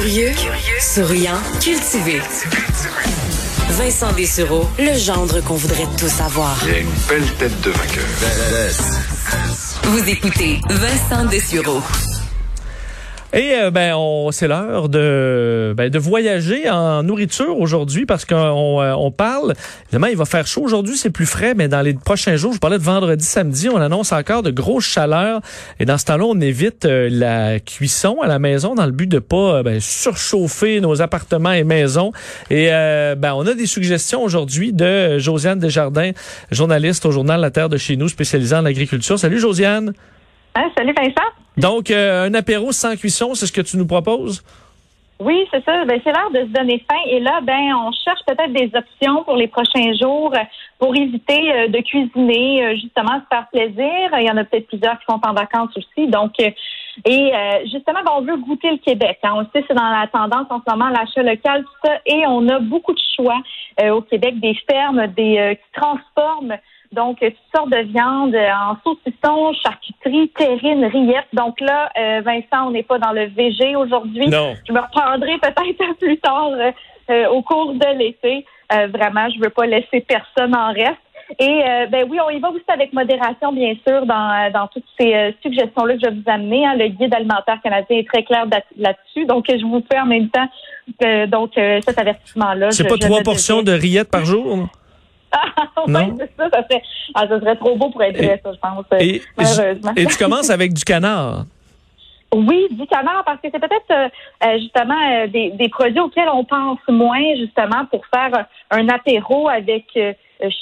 Curieux, souriant, cultivé. Vincent Dessureau, le gendre qu'on voudrait tous savoir. Il a une belle tête de vainqueur. Vous écoutez Vincent Dessureau. Et euh, ben on c'est l'heure de ben, de voyager en nourriture aujourd'hui parce qu'on euh, on parle. Évidemment il va faire chaud. Aujourd'hui c'est plus frais mais dans les prochains jours je parlais de vendredi samedi on annonce encore de grosses chaleurs. Et dans ce temps-là on évite euh, la cuisson à la maison dans le but de pas ben, surchauffer nos appartements et maisons. Et ben on a des suggestions aujourd'hui de Josiane Desjardins journaliste au journal La Terre de chez nous spécialisée en agriculture. Salut Josiane. Hein, salut Vincent. Donc, euh, un apéro sans cuisson, c'est ce que tu nous proposes? Oui, c'est ça. Ben, c'est l'heure de se donner faim. Et là, ben, on cherche peut-être des options pour les prochains jours pour éviter euh, de cuisiner, euh, justement, se faire plaisir. Il y en a peut-être plusieurs qui sont en vacances aussi. Donc, et justement, ben, on veut goûter le Québec. Hein. On sait c'est dans la tendance en ce moment, l'achat local, tout ça. Et on a beaucoup de choix au Québec, des fermes, des qui transforment donc, toutes sortes de viandes euh, en saucisson, charcuterie, terrine, rillettes. Donc là, euh, Vincent, on n'est pas dans le VG aujourd'hui. Non. Je me reprendrai peut-être plus tard euh, au cours de l'été. vraiment, je veux pas laisser personne en reste. Et ben oui, on y va aussi avec modération, bien sûr, dans, dans toutes ces suggestions-là que je vais vous amener. Hein. Le guide alimentaire canadien est très clair là-dessus. Donc, je vous fais en même temps donc cet avertissement-là. C'est pas trois portions de rillettes par jour? non? c'est ça, ça serait, ah, ça serait trop beau pour être vrai, ça, je pense, et, malheureusement. Et tu commences avec du canard. Oui, du canard, parce que c'est peut-être euh, euh, justement euh, des, des, produits auxquels on pense moins, justement, pour faire un apéro avec euh,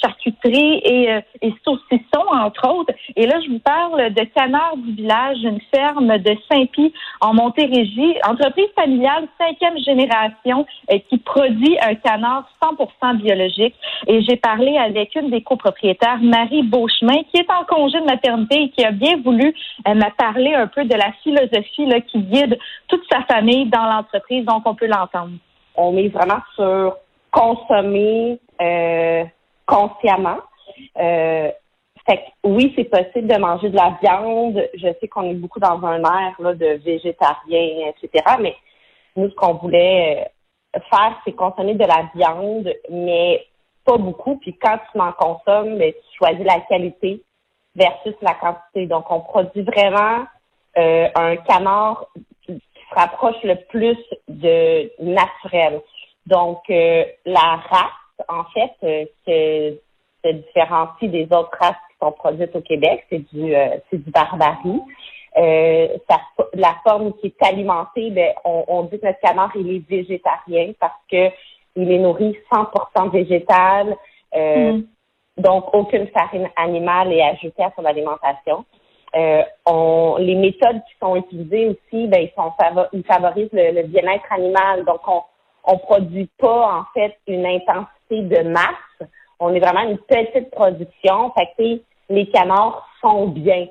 charcuterie et, euh, et saucissons, entre autres. Et là, je vous parle de Canard du village, une ferme de Saint-Pie en Montérégie, entreprise familiale cinquième génération euh, qui produit un canard 100% biologique. Et j'ai parlé avec une des copropriétaires, Marie Beauchemin, qui est en congé de maternité et qui a bien voulu me parler un peu de la philosophie là, qui guide toute sa famille dans l'entreprise. Donc, on peut l'entendre. On est vraiment sur consommer euh, consciemment. Euh, fait que, oui, c'est possible de manger de la viande. Je sais qu'on est beaucoup dans un air là, de végétarien, etc. Mais nous, ce qu'on voulait euh, faire, c'est consommer de la viande, mais pas beaucoup. Puis quand tu m'en consommes, ben, tu choisis la qualité versus la quantité. Donc, on produit vraiment euh, un canard qui se rapproche le plus de naturel. Donc, euh, la race, en fait, euh, se, se différencie des autres races qui sont produites au Québec. C'est du, euh, c'est du barbarie. Euh, la forme qui est alimentée, ben, on, on, dit que notre canard il est végétarien parce que il est nourri 100% végétal, euh, mm. donc aucune farine animale est ajoutée à son alimentation. Euh, on, les méthodes qui sont utilisées aussi, ben, ils, sont, ils favorisent le, le bien-être animal. Donc, on, on produit pas en fait une intensité de masse. On est vraiment une petite production. Fait que les canards sont bien.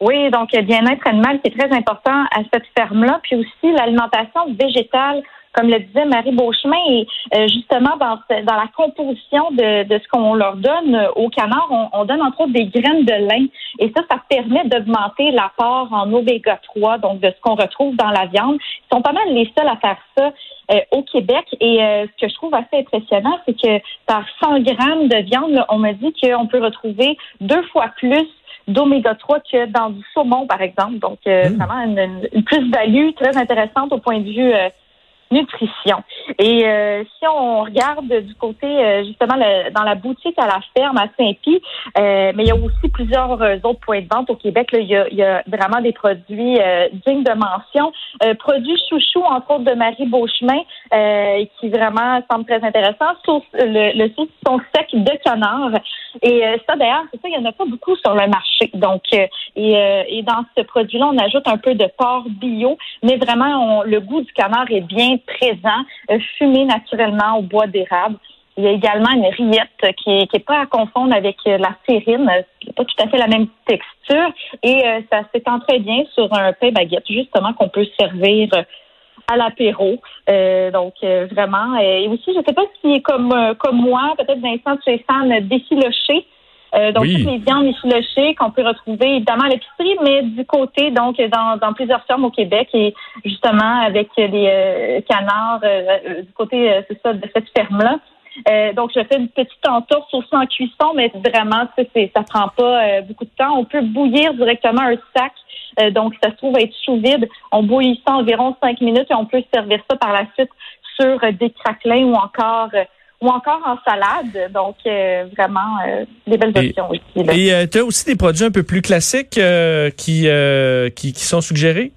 Oui, donc bien-être animal qui est très important à cette ferme-là, puis aussi l'alimentation végétale comme le disait Marie Beauchemin, et euh, justement dans, dans la composition de, de ce qu'on leur donne aux canards, on, on, donne entre autres des graines de lin. Et ça, ça permet d'augmenter l'apport en oméga 3, donc de ce qu'on retrouve dans la viande. Ils sont pas mal les seuls à faire ça euh, au Québec. Et euh, ce que je trouve assez impressionnant, c'est que par 100 grammes de viande, on me dit qu'on peut retrouver deux fois plus d'oméga 3 que dans du saumon, par exemple. Donc, mmh. vraiment une, une plus-value très intéressante au point de vue nutrition. Et euh, si on regarde du côté euh, justement dans la boutique à la ferme à Saint-Pie, euh, mais il y a aussi plusieurs autres points de vente au Québec. Là, il, y a, il, y a, vraiment des produits dignes de mention. produits chouchou, entre autres de Marie Beauchemin, qui vraiment semble très intéressant. le, le saucisson sec de canard. Et ça, d'ailleurs, c'est ça, il n'y en a pas beaucoup sur le marché. Donc, et, et dans ce produit-là, on ajoute un peu de porc bio, mais vraiment, le goût du canard est bien présent, euh, fumé naturellement au bois d'érable. Il y a également une rillette qui n'est pas à confondre avec euh, la sérine, n'est pas tout à fait la même texture. Et euh, ça s'étend très bien sur un pain baguette, justement, qu'on peut servir à l'apéro. donc, vraiment. et aussi, je ne sais pas si, comme, comme moi, peut-être Vincent, tu es fan d'effiloché. donc, toutes les viandes effilochées qu'on peut retrouver évidemment à l'épicerie, mais du côté, donc, dans, dans plusieurs fermes au Québec et justement avec les canards du côté, c'est ça, de cette ferme-là. Euh, donc, je fais une petite entorse aussi en cuisson, mais vraiment, c'est, ça prend pas euh, beaucoup de temps. On peut bouillir directement un sac. Euh, donc, ça se trouve être sous vide. On bouillit ça environ cinq minutes et on peut servir ça par la suite sur des craquelins ou encore ou encore en salade. Donc, vraiment, des belles options aussi. Et tu as aussi des produits un peu plus classiques qui, qui, qui sont suggérés?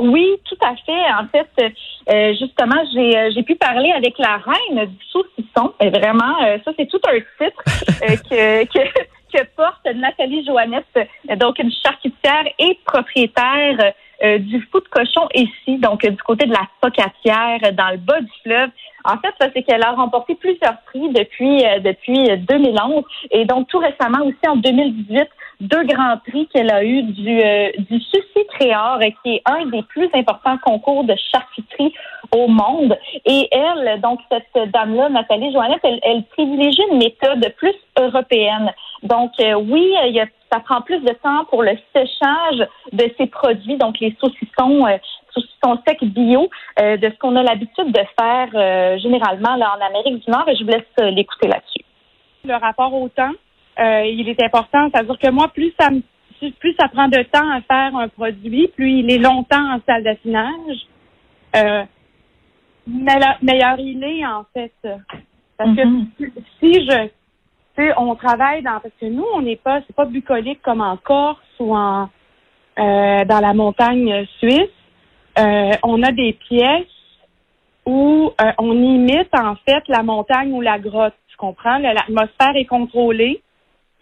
Oui, tout à fait. En fait, euh, justement, j'ai euh, j'ai pu parler avec la reine du saucisson. Et vraiment, euh, ça c'est tout un titre que, que que porte Nathalie Joannette, donc une charcutière et propriétaire du fou de cochon ici, donc du côté de la Pocatière, dans le bas du fleuve. En fait, c'est qu'elle a remporté plusieurs prix depuis depuis 2011 et donc tout récemment aussi en 2018 deux grands prix qu'elle a eu du, euh, du Sucy Tréor, qui est un des plus importants concours de charcuterie au monde. Et elle, donc cette dame-là, Nathalie Joannette, elle, elle, privilégie une méthode plus européenne. Donc euh, oui, il y a, ça prend plus de temps pour le séchage de ces produits, donc les saucissons, euh, saucissons secs bio, euh, de ce qu'on a l'habitude de faire généralement là en Amérique du Nord. Et je vous laisse l'écouter là-dessus. Le rapport au temps euh, il est important. C'est-à-dire que moi, plus ça plus ça prend de temps à faire un produit, plus il est longtemps en salle d'affinage, euh, meilleur il est en fait. Parce que mm-hmm. si je sais, on travaille dans parce que nous, on n'est pas, c'est pas bucolique comme en Corse ou en euh, dans la montagne suisse. Euh, on a des pièces où euh, on imite en fait la montagne ou la grotte. Tu comprends? L'atmosphère est contrôlée.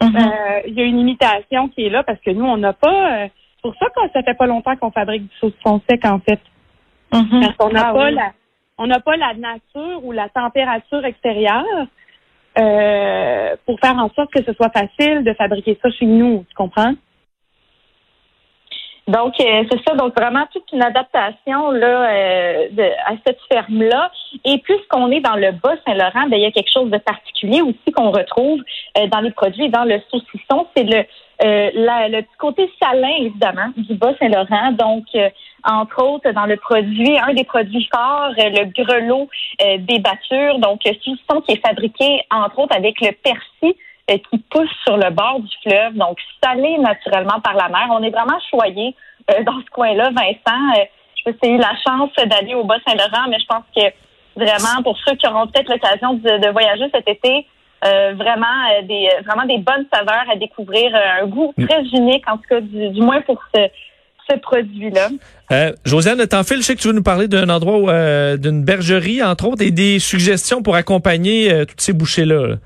Mm-hmm. Euh, il y a une imitation qui est là parce que nous, on n'a pas. C'est pour ça que ça fait pas longtemps qu'on fabrique du saucisson sec, en fait. Mm-hmm. Parce qu'on n'a ah pas la on n'a pas la nature ou la température extérieure euh, pour faire en sorte que ce soit facile de fabriquer ça chez nous, tu comprends? Donc, euh, c'est ça. Donc, vraiment toute une adaptation là euh, de, à cette ferme-là. Et puisqu'on est dans le Bas-Saint-Laurent, ben, il y a quelque chose de particulier aussi qu'on retrouve euh, dans les produits, dans le saucisson. C'est le, le petit côté salin, évidemment, du Bas-Saint-Laurent. Donc, entre autres, dans le produit, un des produits forts, le grelot des battures. Donc, saucisson qui est fabriqué, entre autres, avec le persil euh, qui pousse sur le bord du fleuve, donc salé naturellement par la mer. On est vraiment choyé euh, dans ce coin-là, Vincent. Euh, je sais pas si eu la chance d'aller au Bas-Saint-Laurent, mais je pense que vraiment, pour ceux qui auront peut-être l'occasion de, voyager cet été, vraiment des vraiment des bonnes saveurs à découvrir, un goût mm. très unique, en tout cas du, moins pour ce, ce produit-là. Euh, Josiane, t'enfile, je sais que tu veux nous parler d'un endroit, d'une bergerie, entre autres, et des suggestions pour accompagner toutes ces bouchées-là.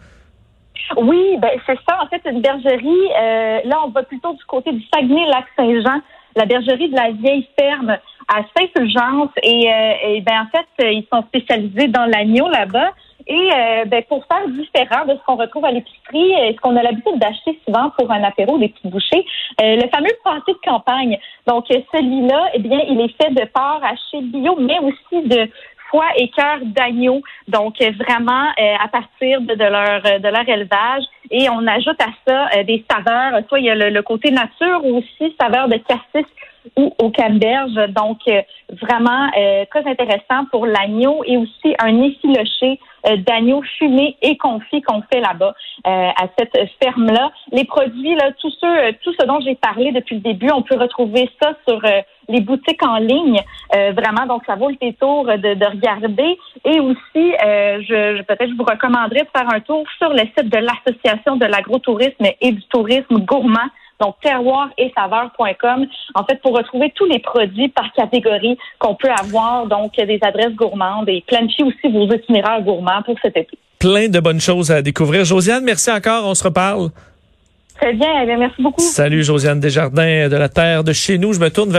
Oui, ben c'est ça. En fait, une bergerie. Euh, là, on va plutôt du côté du Saguenay-Lac-Saint-Jean, la bergerie de la vieille ferme à Saint-Fulgence. Et, euh, ben en fait, ils sont spécialisés dans l'agneau là-bas. Et euh, ben, pour faire différent de ce qu'on retrouve à l'épicerie, et ce qu'on a l'habitude d'acheter souvent pour un apéro des petits bouchers, le fameux pâté de campagne. Donc celui-là, eh bien, il est fait de porc haché bio, mais aussi de foie et cœur d'agneau. Donc euh, vraiment euh, à partir de, leur de leur élevage et on ajoute à ça euh, des saveurs. Soit il y a le, côté nature ou aussi saveur de cassis ou au canneberge. Donc, vraiment très intéressant pour l'agneau et aussi un effiloché d'agneau fumé et confit qu'on fait là-bas à cette ferme-là. Les produits, là, tous ceux, tout ce dont j'ai parlé depuis le début, on peut retrouver ça sur les boutiques en ligne. Euh, vraiment, donc ça vaut le détour de, de regarder. Et aussi, euh, je, peut-être je vous recommanderais de faire un tour sur le site de l'Association de l'agrotourisme et du tourisme gourmand donc terroir et saveur.com, en fait, pour retrouver tous les produits par catégorie qu'on peut avoir, donc des adresses gourmandes et planifier aussi vos itinéraires gourmands pour cet été. Plein de bonnes choses à découvrir. Josiane, merci encore. On se reparle. Très bien. Eh bien merci beaucoup. Salut, Josiane Desjardins de la Terre de chez nous. Je me tourne vers